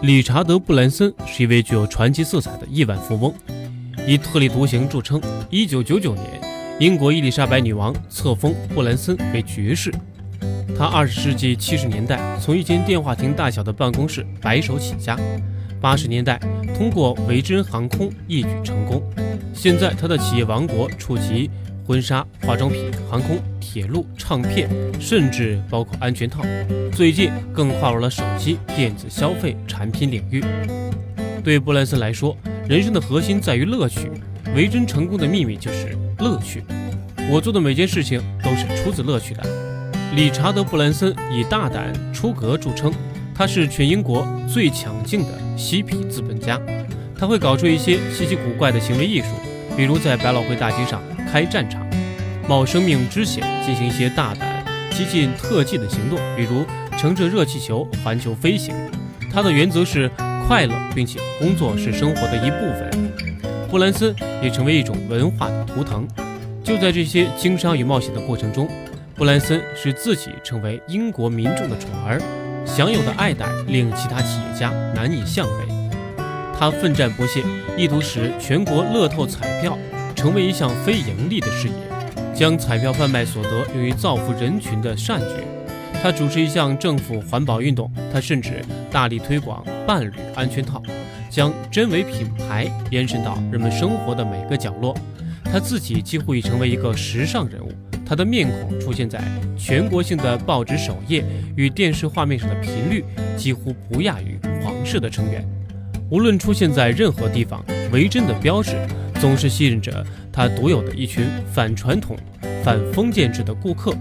理查德·布兰森是一位具有传奇色彩的亿万富翁，以特立独行著称。1999年，英国伊丽莎白女王册封布兰森为爵士。他20世纪70年代从一间电话亭大小的办公室白手起家，80年代通过维珍航空一举成功。现在他的企业王国触及婚纱、化妆品、航空、铁路、唱片，甚至包括安全套。最近更跨入了手机、电子消费产品领域。对布兰森来说，人生的核心在于乐趣。维珍成功的秘密就是乐趣。我做的每件事情都是出自乐趣的。理查德·布兰森以大胆出格著称，他是全英国最强劲的嬉皮资本家。他会搞出一些稀奇古怪的行为艺术，比如在百老汇大街上开战场，冒生命之险进行一些大胆、激进特技的行动，比如乘着热气球环球飞行。他的原则是快乐，并且工作是生活的一部分。布兰森也成为一种文化的图腾。就在这些经商与冒险的过程中，布兰森使自己成为英国民众的宠儿，享有的爱戴令其他企业家难以相背。他奋战不懈，意图使全国乐透彩票成为一项非盈利的事业，将彩票贩卖所得用于造福人群的善举。他主持一项政府环保运动，他甚至大力推广伴侣安全套。将真伪品牌延伸到人们生活的每个角落，他自己几乎已成为一个时尚人物。他的面孔出现在全国性的报纸首页与电视画面上的频率几乎不亚于皇室的成员。无论出现在任何地方，维珍的标志总是吸引着他独有的一群反传统、反封建制的顾客。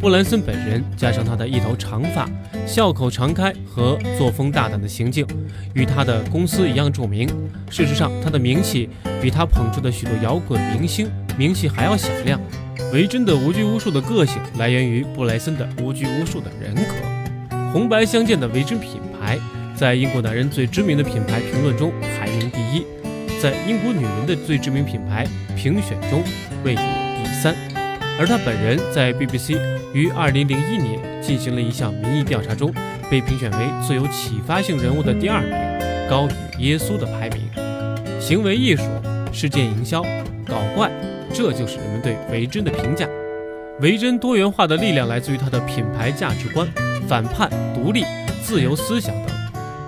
布兰森本人加上他的一头长发、笑口常开和作风大胆的行径，与他的公司一样著名。事实上，他的名气比他捧出的许多摇滚明星名气还要响亮。维珍的无拘无束的个性来源于布莱森的无拘无束的人格。红白相间的维珍品牌在英国男人最知名的品牌评论中排名第一，在英国女人的最知名品牌评选中位居第三。而他本人在 BBC 于2001年进行了一项民意调查中，被评选为最有启发性人物的第二名，高于耶稣的排名。行为艺术、事件营销、搞怪，这就是人们对维珍的评价。维珍多元化的力量来自于他的品牌价值观：反叛、独立、自由思想等。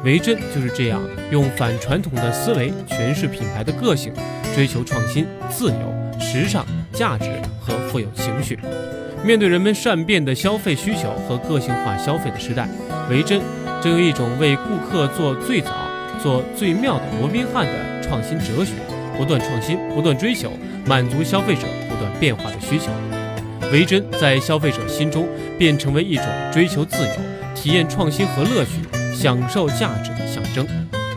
维珍就是这样用反传统的思维诠释品牌的个性，追求创新、自由、时尚。价值和富有情绪。面对人们善变的消费需求和个性化消费的时代，维珍正用一种为顾客做最早、做最妙的罗宾汉的创新哲学，不断创新，不断追求，满足消费者不断变化的需求。维珍在消费者心中便成为一种追求自由、体验创新和乐趣、享受价值的象征。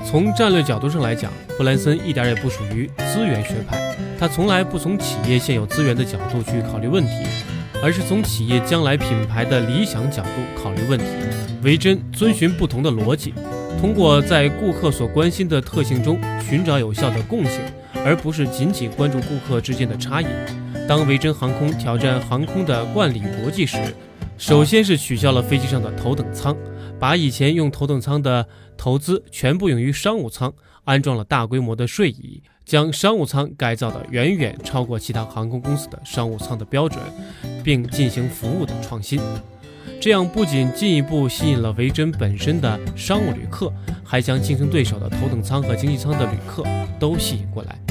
从战略角度上来讲，布兰森一点也不属于资源学派。他从来不从企业现有资源的角度去考虑问题，而是从企业将来品牌的理想角度考虑问题。维珍遵循不同的逻辑，通过在顾客所关心的特性中寻找有效的共性，而不是仅仅关注顾客之间的差异。当维珍航空挑战航空的惯例逻辑时，首先是取消了飞机上的头等舱，把以前用头等舱的投资全部用于商务舱，安装了大规模的睡椅。将商务舱改造的远远超过其他航空公司的商务舱的标准，并进行服务的创新，这样不仅进一步吸引了维珍本身的商务旅客，还将竞争对手的头等舱和经济舱的旅客都吸引过来。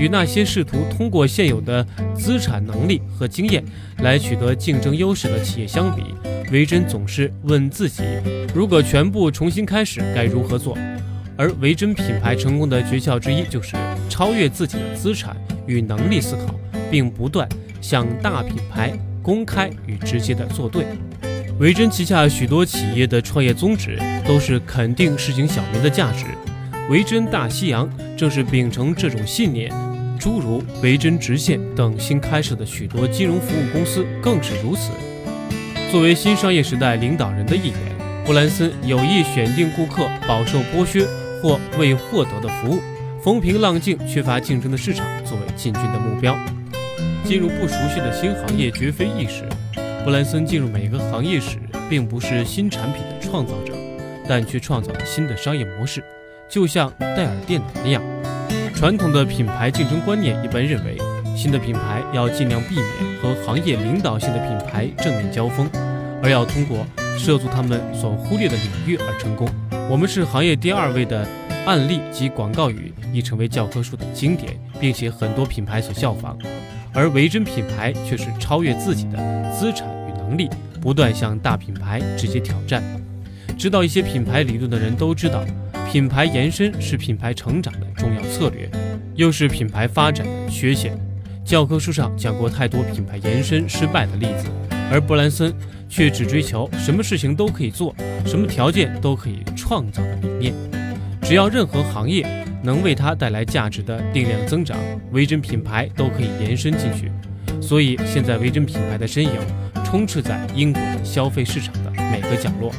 与那些试图通过现有的资产能力和经验来取得竞争优势的企业相比，维珍总是问自己：如果全部重新开始，该如何做？而维珍品牌成功的诀窍之一，就是超越自己的资产与能力思考，并不断向大品牌公开与直接的作对。维珍旗下许多企业的创业宗旨都是肯定市井小民的价值。维珍大西洋正是秉承这种信念，诸如维珍直线等新开设的许多金融服务公司更是如此。作为新商业时代领导人的一员，布兰森有意选定顾客饱受剥削。或未获得的服务，风平浪静、缺乏竞争的市场作为进军的目标。进入不熟悉的新行业绝非易事。布兰森进入每个行业时，并不是新产品的创造者，但却创造了新的商业模式，就像戴尔电脑那样。传统的品牌竞争观念一般认为，新的品牌要尽量避免和行业领导性的品牌正面交锋，而要通过涉足他们所忽略的领域而成功。我们是行业第二位的案例及广告语已成为教科书的经典，并且很多品牌所效仿。而维珍品牌却是超越自己的资产与能力，不断向大品牌直接挑战。知道一些品牌理论的人都知道，品牌延伸是品牌成长的重要策略，又是品牌发展的缺陷。教科书上讲过太多品牌延伸失败的例子，而布兰森却只追求什么事情都可以做，什么条件都可以创造的理念。只要任何行业。能为它带来价值的定量增长，维珍品牌都可以延伸进去。所以现在维珍品牌的身影充斥在英国的消费市场的每个角落。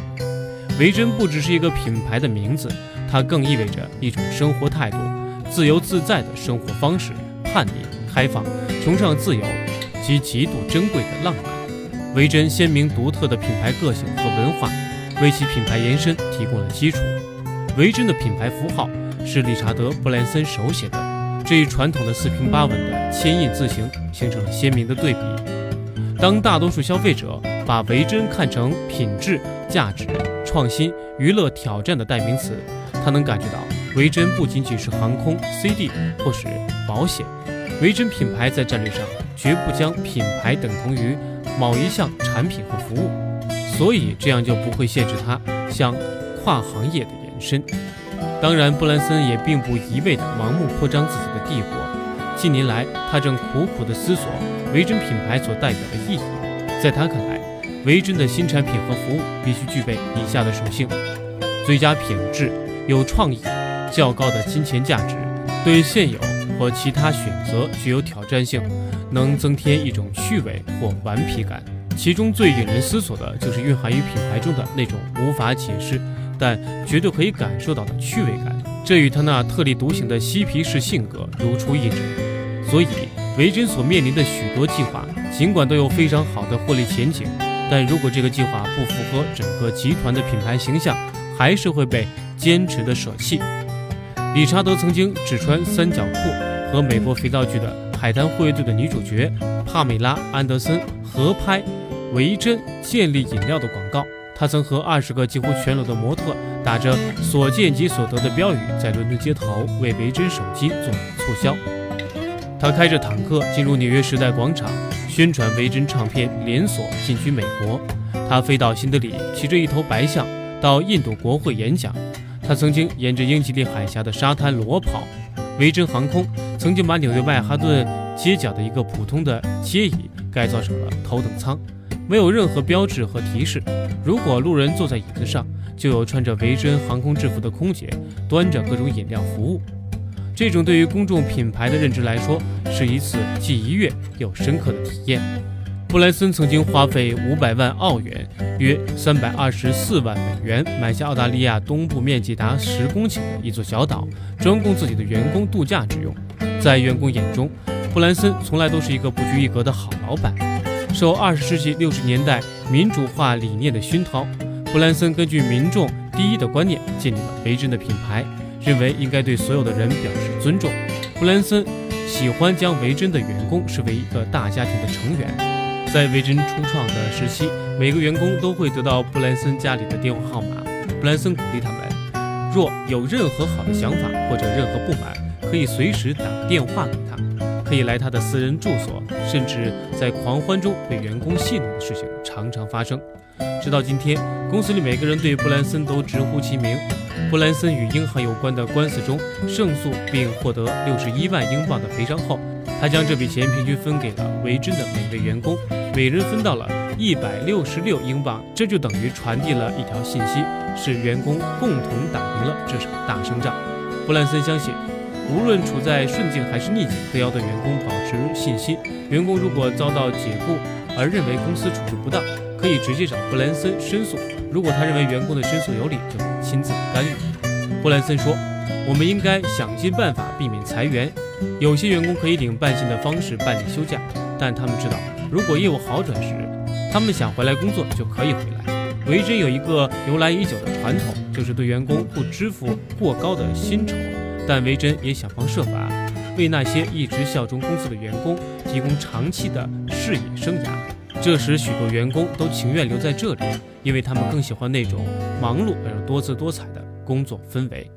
维珍不只是一个品牌的名字，它更意味着一种生活态度：自由自在的生活方式，叛逆、开放，崇尚自由及极度珍贵的浪漫。维珍鲜明独特的品牌个性和文化，为其品牌延伸提供了基础。维珍的品牌符号。是理查德·布兰森手写的，这一传统的四平八稳的铅印字形形成了鲜明的对比。当大多数消费者把维珍看成品质、价值、创新、娱乐、挑战的代名词，他能感觉到维珍不仅仅是航空、CD 或是保险。维珍品牌在战略上绝不将品牌等同于某一项产品和服务，所以这样就不会限制它向跨行业的延伸。当然，布兰森也并不一味地盲目扩张自己的帝国。近年来，他正苦苦地思索维珍品牌所代表的意义。在他看来，维珍的新产品和服务必须具备以下的属性：最佳品质、有创意、较高的金钱价值、对现有和其他选择具有挑战性，能增添一种趣味或顽皮感。其中最引人思索的就是蕴含于品牌中的那种无法解释。但绝对可以感受到的趣味感，这与他那特立独行的嬉皮士性格如出一辙。所以，维珍所面临的许多计划，尽管都有非常好的获利前景，但如果这个计划不符合整个集团的品牌形象，还是会被坚持的舍弃。理查德曾经只穿三角裤和美国肥皂剧的海滩护卫队的女主角帕米拉·安德森合拍维珍健力饮料的广告。他曾和二十个几乎全裸的模特打着“所见即所得”的标语，在伦敦街头为维珍手机做促销。他开着坦克进入纽约时代广场，宣传维珍唱片连锁进军美国。他飞到新德里，骑着一头白象到印度国会演讲。他曾经沿着英吉利海峡的沙滩裸跑。维珍航空曾经把纽约曼哈顿街角的一个普通的街椅改造成了头等舱。没有任何标志和提示。如果路人坐在椅子上，就有穿着维珍航空制服的空姐端着各种饮料服务。这种对于公众品牌的认知来说，是一次既愉悦又深刻的体验。布莱森曾经花费五百万澳元（约三百二十四万美元）买下澳大利亚东部面积达十公顷的一座小岛，专供自己的员工度假之用。在员工眼中，布兰森从来都是一个不拘一格的好老板。受二十世纪六十年代民主化理念的熏陶，布兰森根据民众第一的观念建立了维珍的品牌，认为应该对所有的人表示尊重。布兰森喜欢将维珍的员工视为一个大家庭的成员。在维珍初创的时期，每个员工都会得到布兰森家里的电话号码。布兰森鼓励他们，若有任何好的想法或者任何不满，可以随时打电话给他。可以来他的私人住所，甚至在狂欢中对员工戏弄的事情常常发生。直到今天，公司里每个人对布兰森都直呼其名。布兰森与英行有关的官司中胜诉，并获得六十一万英镑的赔偿后，他将这笔钱平均分给了维珍的每位员工，每人分到了一百六十六英镑。这就等于传递了一条信息，是员工共同打赢了这场大胜仗。布兰森相信。无论处在顺境还是逆境，都要对员工保持信心。员工如果遭到解雇而认为公司处置不当，可以直接找布兰森申诉。如果他认为员工的申诉有理，就会亲自干预。布兰森说：“我们应该想尽办法避免裁员。有些员工可以领半薪的方式办理休假，但他们知道，如果业务好转时，他们想回来工作就可以回来。”维珍有一个由来已久的传统，就是对员工不支付过高的薪酬，但维珍也想方设法为那些一直效忠公司的员工提供长期的事业生涯。这时，许多员工都情愿留在这里，因为他们更喜欢那种忙碌而又多姿多彩的工作氛围。